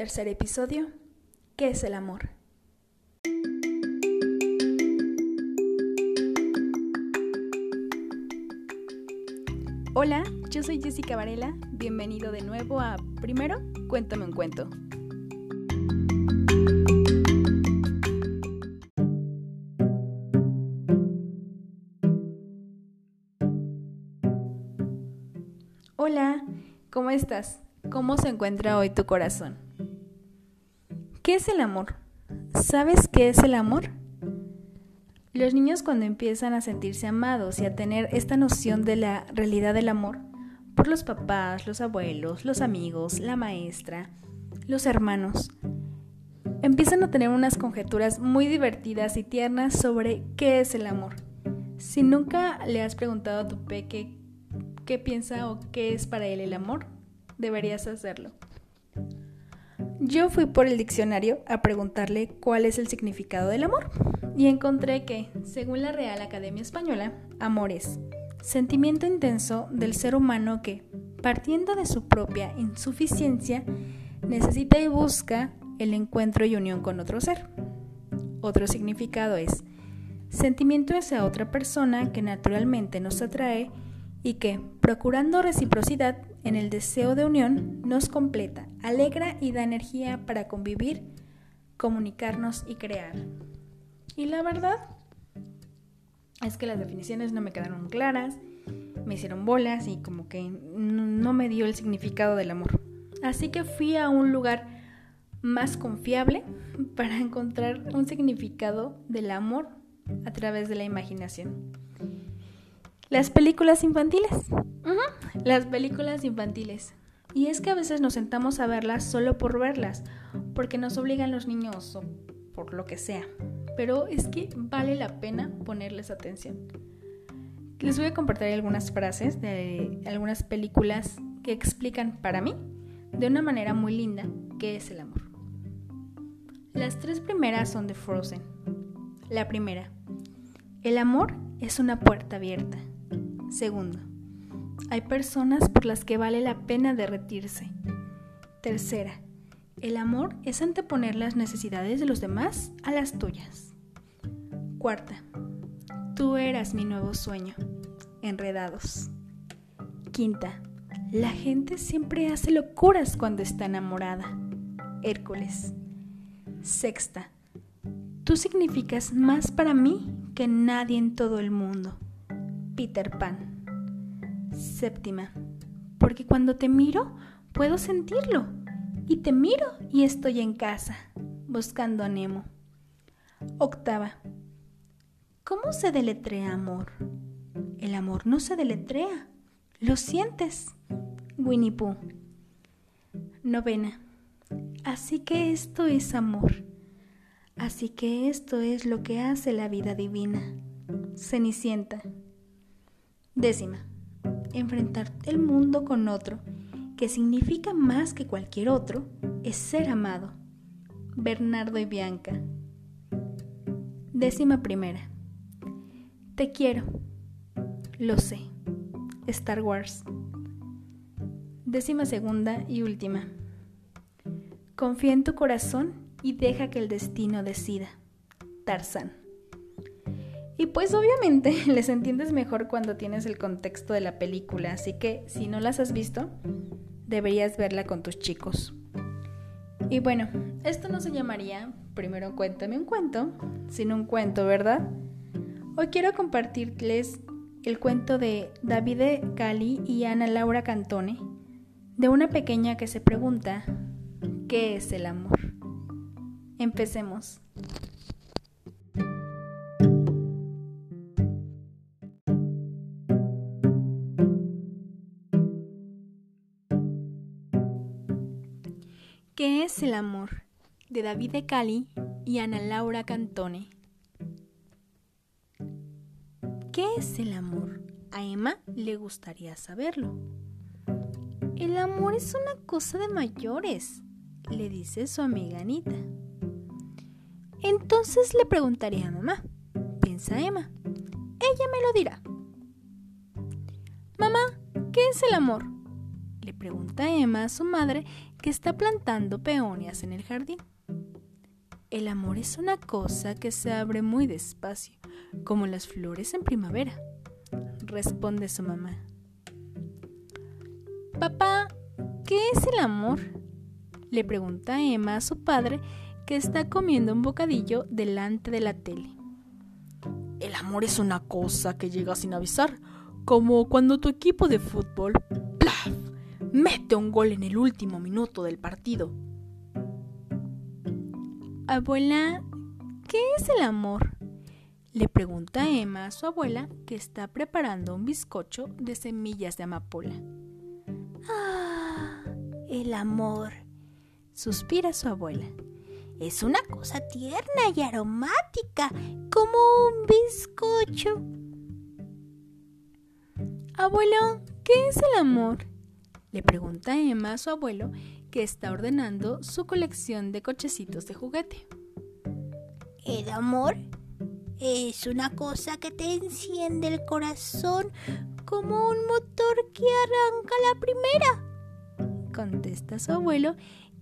Tercer episodio. ¿Qué es el amor? Hola, yo soy Jessica Varela. Bienvenido de nuevo a Primero, cuéntame un cuento. Hola, ¿cómo estás? ¿Cómo se encuentra hoy tu corazón? ¿Qué es el amor? ¿Sabes qué es el amor? Los niños cuando empiezan a sentirse amados y a tener esta noción de la realidad del amor, por los papás, los abuelos, los amigos, la maestra, los hermanos, empiezan a tener unas conjeturas muy divertidas y tiernas sobre qué es el amor. Si nunca le has preguntado a tu peque qué piensa o qué es para él el amor, deberías hacerlo. Yo fui por el diccionario a preguntarle cuál es el significado del amor y encontré que, según la Real Academia Española, amor es sentimiento intenso del ser humano que, partiendo de su propia insuficiencia, necesita y busca el encuentro y unión con otro ser. Otro significado es sentimiento hacia otra persona que naturalmente nos atrae y que, procurando reciprocidad en el deseo de unión, nos completa, alegra y da energía para convivir, comunicarnos y crear. Y la verdad es que las definiciones no me quedaron claras, me hicieron bolas y como que no me dio el significado del amor. Así que fui a un lugar más confiable para encontrar un significado del amor a través de la imaginación. Las películas infantiles. Las películas infantiles. Y es que a veces nos sentamos a verlas solo por verlas, porque nos obligan los niños o por lo que sea. Pero es que vale la pena ponerles atención. Les voy a compartir algunas frases de algunas películas que explican para mí, de una manera muy linda, qué es el amor. Las tres primeras son de Frozen. La primera, el amor es una puerta abierta. Segundo, hay personas por las que vale la pena derretirse. Tercera, el amor es anteponer las necesidades de los demás a las tuyas. Cuarta, tú eras mi nuevo sueño. Enredados. Quinta, la gente siempre hace locuras cuando está enamorada. Hércules. Sexta, tú significas más para mí que nadie en todo el mundo. Peter Pan. Séptima, porque cuando te miro puedo sentirlo. Y te miro y estoy en casa, buscando a Nemo. Octava, ¿cómo se deletrea amor? El amor no se deletrea, lo sientes. Winnie Pooh. Novena, así que esto es amor. Así que esto es lo que hace la vida divina. Cenicienta. Décima, enfrentar el mundo con otro, que significa más que cualquier otro, es ser amado. Bernardo y Bianca. Décima primera. Te quiero. Lo sé. Star Wars. Décima segunda y última. Confía en tu corazón y deja que el destino decida. Tarzán. Y pues obviamente les entiendes mejor cuando tienes el contexto de la película, así que si no las has visto, deberías verla con tus chicos. Y bueno, esto no se llamaría primero cuéntame un cuento, sino un cuento, ¿verdad? Hoy quiero compartirles el cuento de Davide Cali y Ana Laura Cantone, de una pequeña que se pregunta, ¿qué es el amor? Empecemos. ¿Qué es el amor? de David de Cali y Ana Laura Cantone. ¿Qué es el amor? A Emma le gustaría saberlo. El amor es una cosa de mayores, le dice su amiga Anita. Entonces le preguntaré a mamá, piensa Emma. Ella me lo dirá. Mamá, ¿qué es el amor? Le pregunta Emma a su madre que está plantando peonias en el jardín. El amor es una cosa que se abre muy despacio, como las flores en primavera, responde su mamá. Papá, ¿qué es el amor? Le pregunta Emma a su padre que está comiendo un bocadillo delante de la tele. El amor es una cosa que llega sin avisar, como cuando tu equipo de fútbol. Mete un gol en el último minuto del partido. Abuela, ¿qué es el amor? Le pregunta Emma a su abuela que está preparando un bizcocho de semillas de amapola. Ah, el amor, suspira su abuela. Es una cosa tierna y aromática, como un bizcocho. Abuelo, ¿qué es el amor? Le pregunta Emma a su abuelo que está ordenando su colección de cochecitos de juguete. El amor es una cosa que te enciende el corazón como un motor que arranca la primera, contesta su abuelo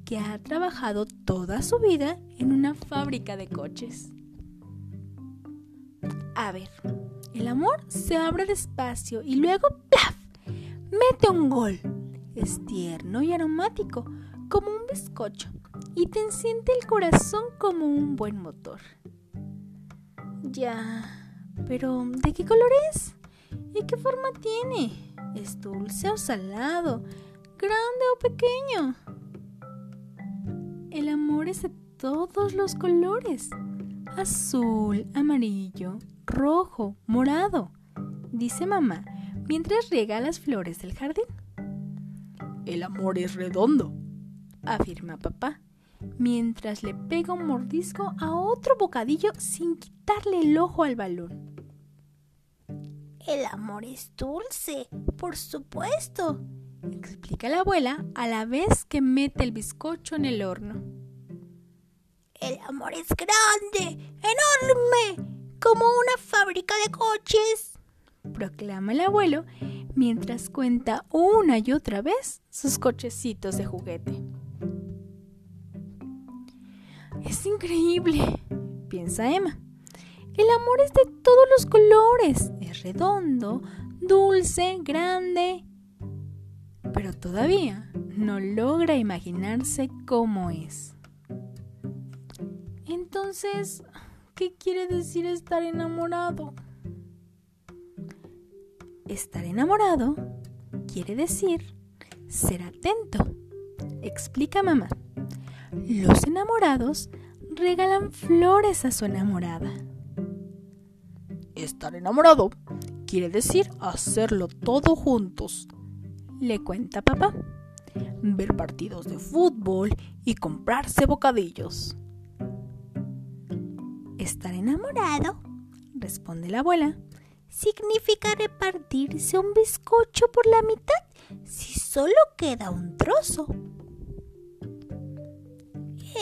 que ha trabajado toda su vida en una fábrica de coches. A ver, el amor se abre despacio y luego ¡plaf! mete un gol. Es tierno y aromático, como un bizcocho, y te enciende el corazón como un buen motor. Ya, pero ¿de qué color es? ¿Y qué forma tiene? ¿Es dulce o salado? ¿Grande o pequeño? El amor es de todos los colores. Azul, amarillo, rojo, morado, dice mamá mientras riega las flores del jardín. El amor es redondo, afirma papá, mientras le pega un mordisco a otro bocadillo sin quitarle el ojo al balón. El amor es dulce, por supuesto, explica la abuela a la vez que mete el bizcocho en el horno. El amor es grande, enorme, como una fábrica de coches, proclama el abuelo mientras cuenta una y otra vez sus cochecitos de juguete. Es increíble, piensa Emma. El amor es de todos los colores. Es redondo, dulce, grande. Pero todavía no logra imaginarse cómo es. Entonces, ¿qué quiere decir estar enamorado? Estar enamorado quiere decir ser atento, explica mamá. Los enamorados regalan flores a su enamorada. Estar enamorado quiere decir hacerlo todo juntos, le cuenta papá. Ver partidos de fútbol y comprarse bocadillos. Estar enamorado, responde la abuela, significa repartirse un bizcocho por la mitad si solo queda un trozo.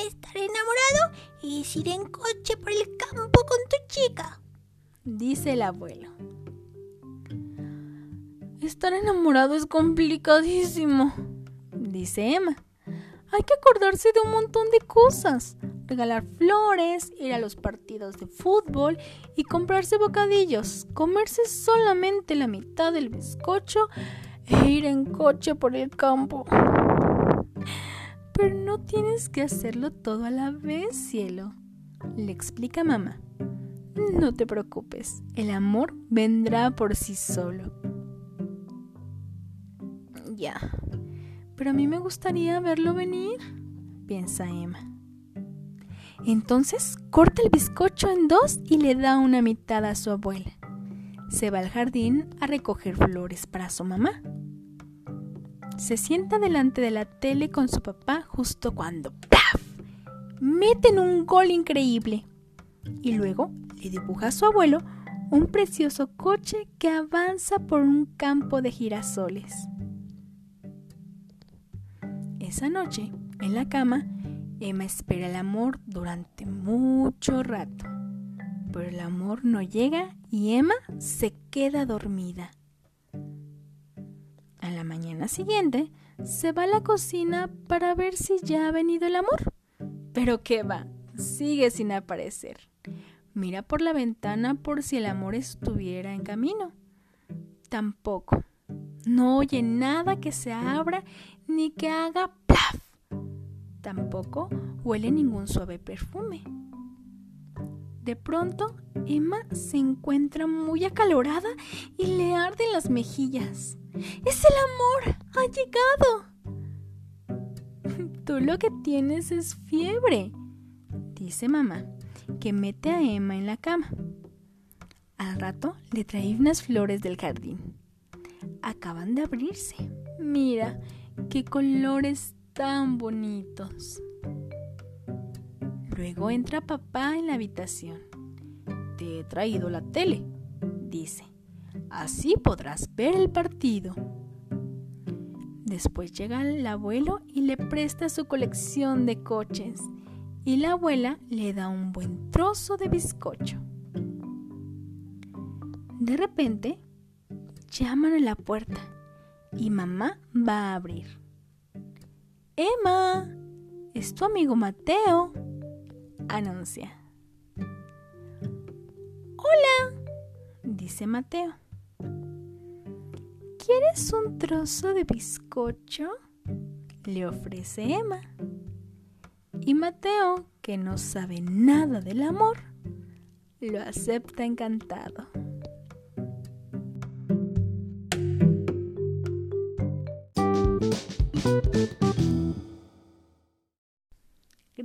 Estar enamorado es ir en coche por el campo con tu chica, dice el abuelo. Estar enamorado es complicadísimo, dice Emma. Hay que acordarse de un montón de cosas. Regalar flores, ir a los partidos de fútbol y comprarse bocadillos, comerse solamente la mitad del bizcocho e ir en coche por el campo. Pero no tienes que hacerlo todo a la vez, cielo, le explica mamá. No te preocupes, el amor vendrá por sí solo. Ya, pero a mí me gustaría verlo venir, piensa Emma. Entonces corta el bizcocho en dos y le da una mitad a su abuela. Se va al jardín a recoger flores para su mamá. Se sienta delante de la tele con su papá justo cuando ¡paf! meten un gol increíble. Y luego le dibuja a su abuelo un precioso coche que avanza por un campo de girasoles. Esa noche, en la cama, Emma espera el amor durante mucho rato. Pero el amor no llega y Emma se queda dormida. A la mañana siguiente, se va a la cocina para ver si ya ha venido el amor. Pero qué va, sigue sin aparecer. Mira por la ventana por si el amor estuviera en camino. Tampoco. No oye nada que se abra ni que haga plaf. Tampoco huele ningún suave perfume. De pronto, Emma se encuentra muy acalorada y le arden las mejillas. ¡Es el amor! ¡Ha llegado! Tú lo que tienes es fiebre, dice mamá, que mete a Emma en la cama. Al rato le trae unas flores del jardín. Acaban de abrirse. Mira, qué colores tan bonitos. Luego entra papá en la habitación. Te he traído la tele, dice. Así podrás ver el partido. Después llega el abuelo y le presta su colección de coches y la abuela le da un buen trozo de bizcocho. De repente, llaman a la puerta y mamá va a abrir. Emma, es tu amigo Mateo, anuncia. Hola, dice Mateo. ¿Quieres un trozo de bizcocho? Le ofrece Emma. Y Mateo, que no sabe nada del amor, lo acepta encantado.